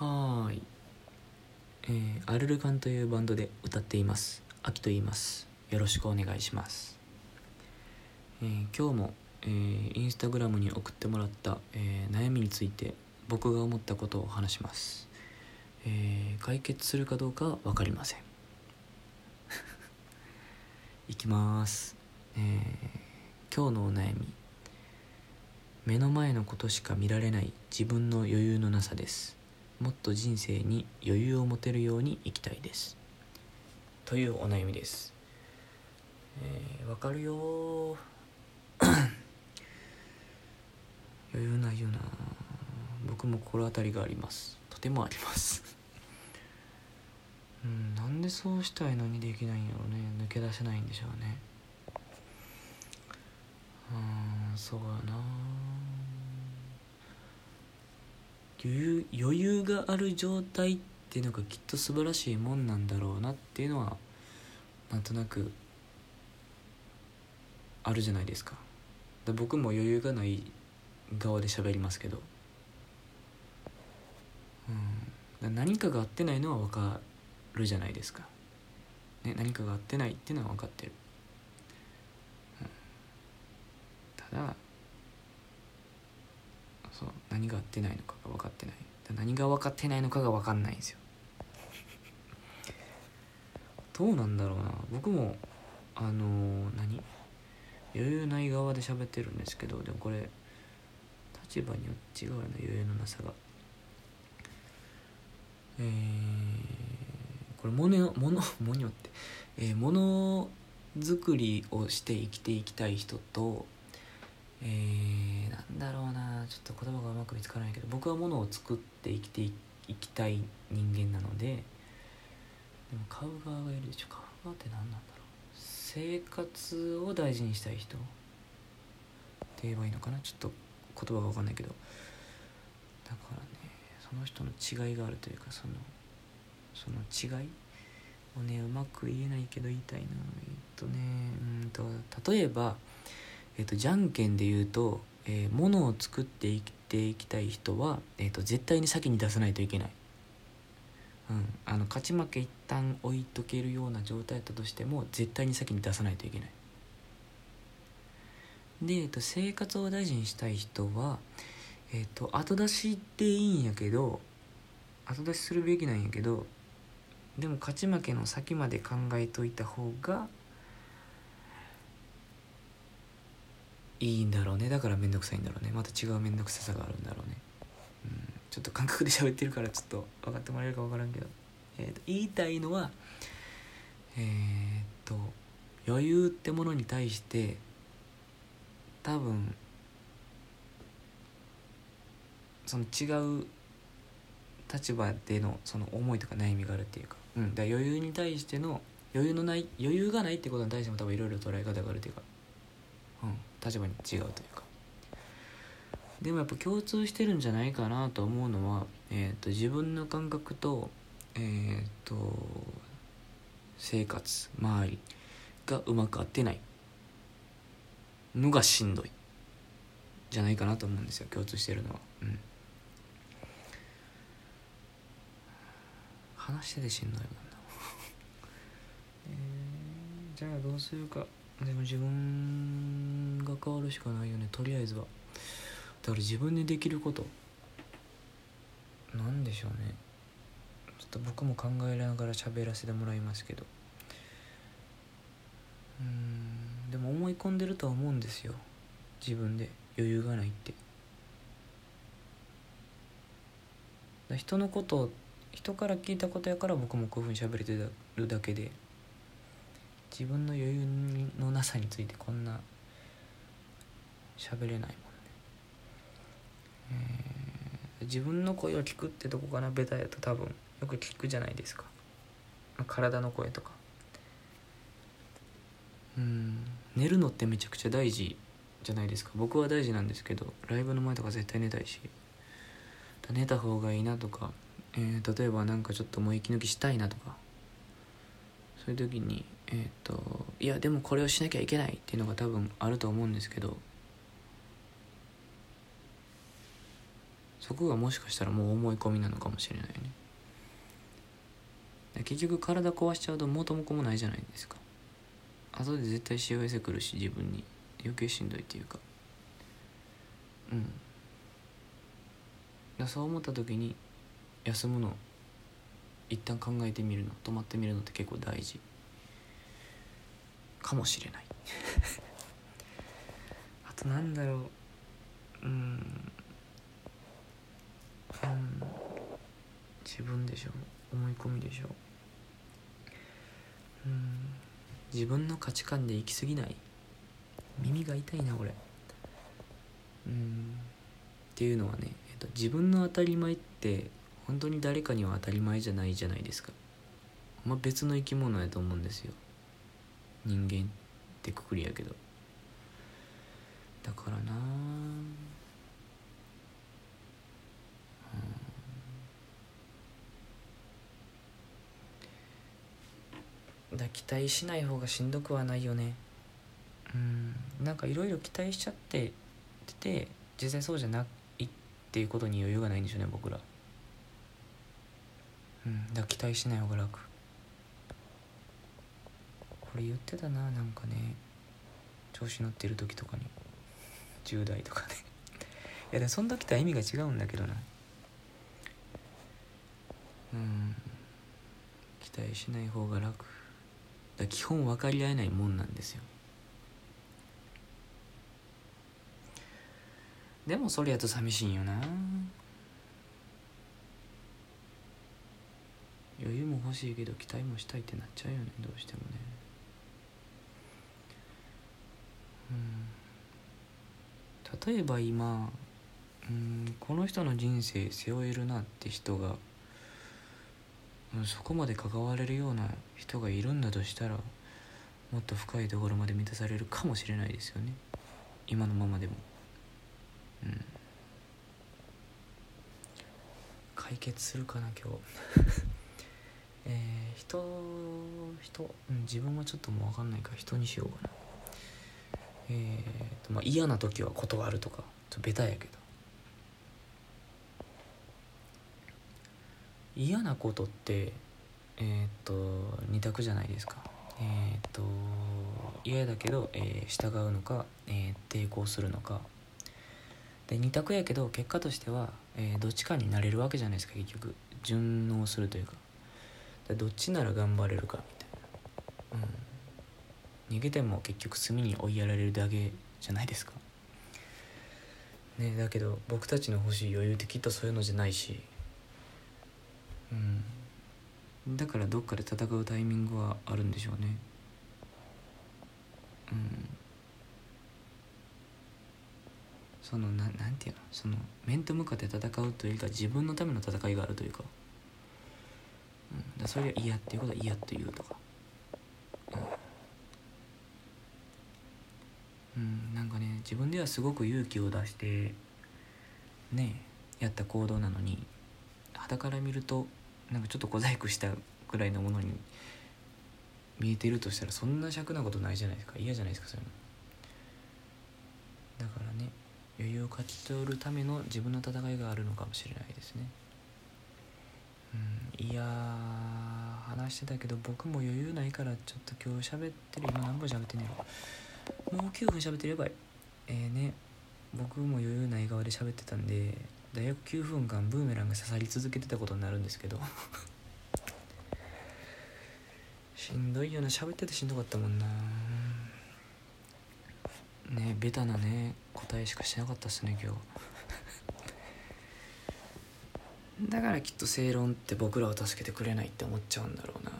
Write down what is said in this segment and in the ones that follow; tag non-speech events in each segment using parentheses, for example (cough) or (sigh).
はーい、えー、アルルカンというバンドで歌っています。秋と言います。よろしくお願いします、えー今日も、えーインスタグラムに送ってもらった、えー悩みについて僕が思ったことを話します、えー解決するかどうかは分かりません。(laughs) いきます、えー今日のお悩み。目の前のことしか見られない自分の余裕のなさです。もっと人生に余裕を持てるように生きたいです。というお悩みです。えーわ、かるよー。余裕ないよな僕も心当たりがあります。とてもあります。うんなんでそうしたいのにできないんやろうね。抜け出せないんでしょうね。うんそうやな余裕余裕がある状態っていうのがきっと素晴らしいもんなんだろうなっていうのはなんとなくあるじゃないですか。で僕も余裕がない側で喋りますけど、うん、何かが合ってないのは分かるじゃないですか、ね、何かが合ってないっていうのは分かってる、うん、ただそう何が合ってないのかが分かってない。何が分かってないのかが分かんないんですよ。どうなんだろうな。僕もあのー何？余裕ない側で喋ってるんですけどでもこれ立場によって違うような余裕のなさが。えー、これ物よ物 (laughs) 物によって、えー、物作りをして生きていきたい人とえー、なんだろうな。ちょっと言葉がうまく見つからないけど僕は物を作って生きていいきたい人間なのででも買う側がいるでしょ。買う側って何なんだろう。生活を大事にしたい人。って言えばいいのかな。ちょっと言葉が分かんないけど。だからねその人の違いがあるというかそのその違い？をねうまく言えないけど言いたいなえっとねうんと例えばえっとじゃんけんで言うと、えー物を作って生きていきたい人は、えっと絶対に先に出さないといけない。うん、あの勝ち負け一旦置いとけるような状態だったとしても絶対に先に出さないといけない。で、えっと、生活を大事にしたい人は、えっと、後出しっていいんやけど後出しするべきなんやけどでも勝ち負けの先まで考えといた方がいいんだろうね。だから面倒くさいんだろうね。また違う面倒くささがあるんだろうね。うん。ちょっと感覚で喋ってるからちょっと分かってもらえるか分からんけど、えーと言いたいのはえーっと余裕ってものに対して多分その違う立場でのその思いとか悩みがあるっていうか,、うん、だから余裕に対しての余裕のない余裕がないってことに対しても多分いろいろ捉え方があるっていうか、立場に違うというか。でもやっぱ共通してるんじゃないかなと思うのは、えー、と自分の感覚と,、えー、と生活周りがうまく合ってないのがしんどいじゃないかなと思うんですよ共通してるのは。うん。話しててしんどいもんな。(laughs) えーじゃあどうするか。でも自分が変わるしかないよね。とりあえずは。だから自分でできること。なんでしょうね。ちょっと僕も考えながら喋らせてもらいますけど。うん。でも思い込んでるとは思うんですよ。自分で。余裕がないって。人のこと人から聞いたことやから僕もこういうふうに喋れてるだけで。自分の余裕のなさについてこんな喋れないもんね、えー自分の声を聞くってとこかなベタやと多分よく聞くじゃないですか。まあ体の声とか。うん寝るのってめちゃくちゃ大事じゃないですか。僕は大事なんですけどライブの前とか絶対寝たいし。寝た方がいいなとか、えー例えばなんかちょっともう息抜きしたいなとか。そういう時にえっ、といやでもこれをしなきゃいけないっていうのが多分あると思うんですけどそこがもしかしたらもう思い込みなのかもしれないね。結局体壊しちゃうと元も子もないじゃないですか。後で絶対幸せくるし自分に。余計しんどいっていうか。うん。だそう思った時に休むの一旦考えてみるの止まってみるのって結構大事。かもしれない。(laughs) あとなんだろう。うん。うん。自分でしょ。思い込みでしょ。うん。自分の価値観で行き過ぎない。耳が痛いな俺うん。っていうのはね、えっと、自分の当たり前って本当に誰かには当たり前じゃないじゃないですか。まあ別の生き物やと思うんですよ。人間ってくくりやけど。だからなだ期待しない方がしんどくはないよね。うん。なんかいろいろ期待しちゃってて実際そうじゃないっていうことに余裕がないんでしょうね僕ら。うん。だ期待しない方が楽。これ言ってたななんかね。調子乗ってる時とかに。10代とかね。いやでその時とは意味が違うんだけどな。うん。期待しない方が楽。だ基本分かり合えないもんなんですよ。でもそれやと寂しいんよな。余裕も欲しいけど期待もしたいってなっちゃうよねどうしてもね。うん。例えば今うんこの人の人生背負えるなって人が、うん、そこまで関われるような人がいるんだとしたらもっと深いところまで満たされるかもしれないですよね。今のままでも。うん。解決するかな今日。えー、人人、うん、自分はちょっともう分かんないから人にしようかな。えーとまあ嫌な時は断るとかちょっとベタやけど。嫌なことってえっ、と二択じゃないですか。えっ、と嫌だけど、えー、従うのか、えー、抵抗するのか。で二択やけど結果としては、えー、どっちかになれるわけじゃないですか結局。順応するというか。どっちなら頑張れるかみたいな、うん、逃げても結局隅に追いやられるだけじゃないですか。ねだけど僕たちの欲しい余裕ってきっとそういうのじゃないし。うん。だからどっかで戦うタイミングはあるんでしょうね。うん。そのななんていうの？その面と向かって戦うというか自分のための戦いがあるというか。うん、それが嫌っていうことは嫌というとか、うん、うん、なんかね自分ではすごく勇気を出してねやった行動なのに肌から見るとなんかちょっと小細工したぐらいのものに見えてるとしたらそんな尺なことないじゃないですか。嫌じゃないですかそういうの。だからね余裕を勝ち取るための自分の戦いがあるのかもしれないですね。うん。いや話してたけど僕も余裕ないからちょっと今日喋ってる。今何分喋ってんねやろもう9分喋ってればいい。えーね。僕も余裕ない側で喋ってたんで大学9分間ブーメランが刺さり続けてたことになるんですけど。(laughs) しんどいよな。喋っててしんどかったもんな。ねベタなね答えしかしなかったっすね今日。だからきっと正論って僕らを助けてくれないって思っちゃうんだろうな。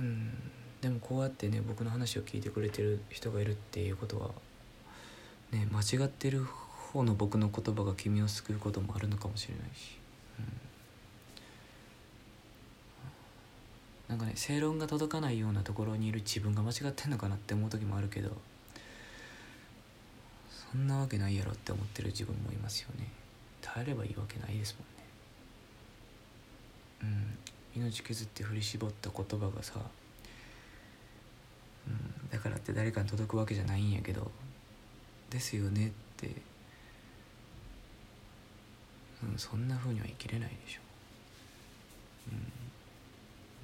うん。でもこうやってね僕の話を聞いてくれてる人がいるっていうことはね間違ってる方の僕の言葉が君を救うこともあるのかもしれないし、うん、なんかね正論が届かないようなところにいる自分が間違ってんのかなって思う時もあるけどそんなわけないやろって思ってる自分もいますよね。耐えればいいわけないですもんね。うん。命削って振り絞った言葉がさ、うん、だからって誰かに届くわけじゃないんやけどですよねって、うん、そんな風には生きれないでしょ、う。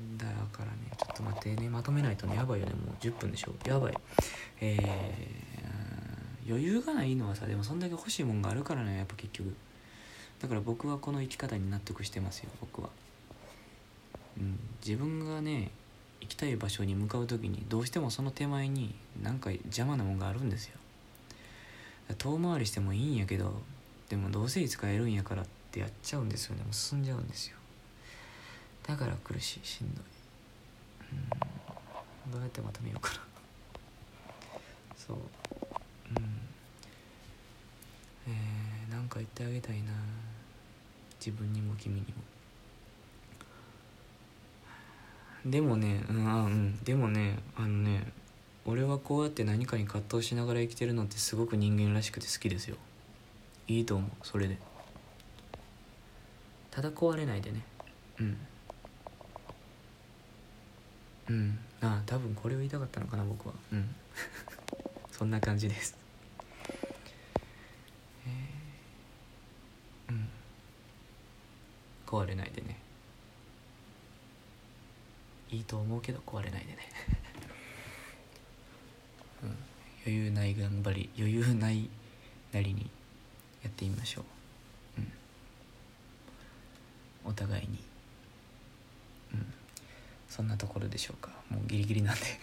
ん、だからねちょっと待ってね。まとめないとねやばいよね。もう10分でしょ。やばい。えー、余裕がないのはさでもそんだけ欲しいもんがあるからねやっぱ結局。だから僕はこの生き方に納得してますよ僕は、うん、自分がね行きたい場所に向かう時にどうしてもその手前になんか邪魔なもんがあるんですよ。遠回りしてもいいんやけどでもどうせいつかえるんやからってやっちゃうんですよね。もう進んじゃうんですよ。だから苦しいしんどい。うん。どうやってまとめようかな。そううんえー、なんか言ってあげたいな。自分にも君にも。でもねうんうん。でもねあのね俺はこうやって何かに葛藤しながら生きてるのってすごく人間らしくて好きですよ。いいと思うそれで。ただ壊れないでね。うん。うん。ああ多分これを言いたかったのかな僕は。うん。(laughs) そんな感じですえー、うん壊れないでね。いいと思うけど壊れないでね、(laughs) うん、余裕ない頑張り余裕ないなりにやってみましょう、うん、お互いに。うん。そんなところでしょうか。もうギリギリなんで。(laughs)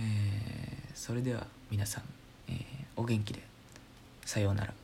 えー、それでは皆さん、えー、お元気でさようなら。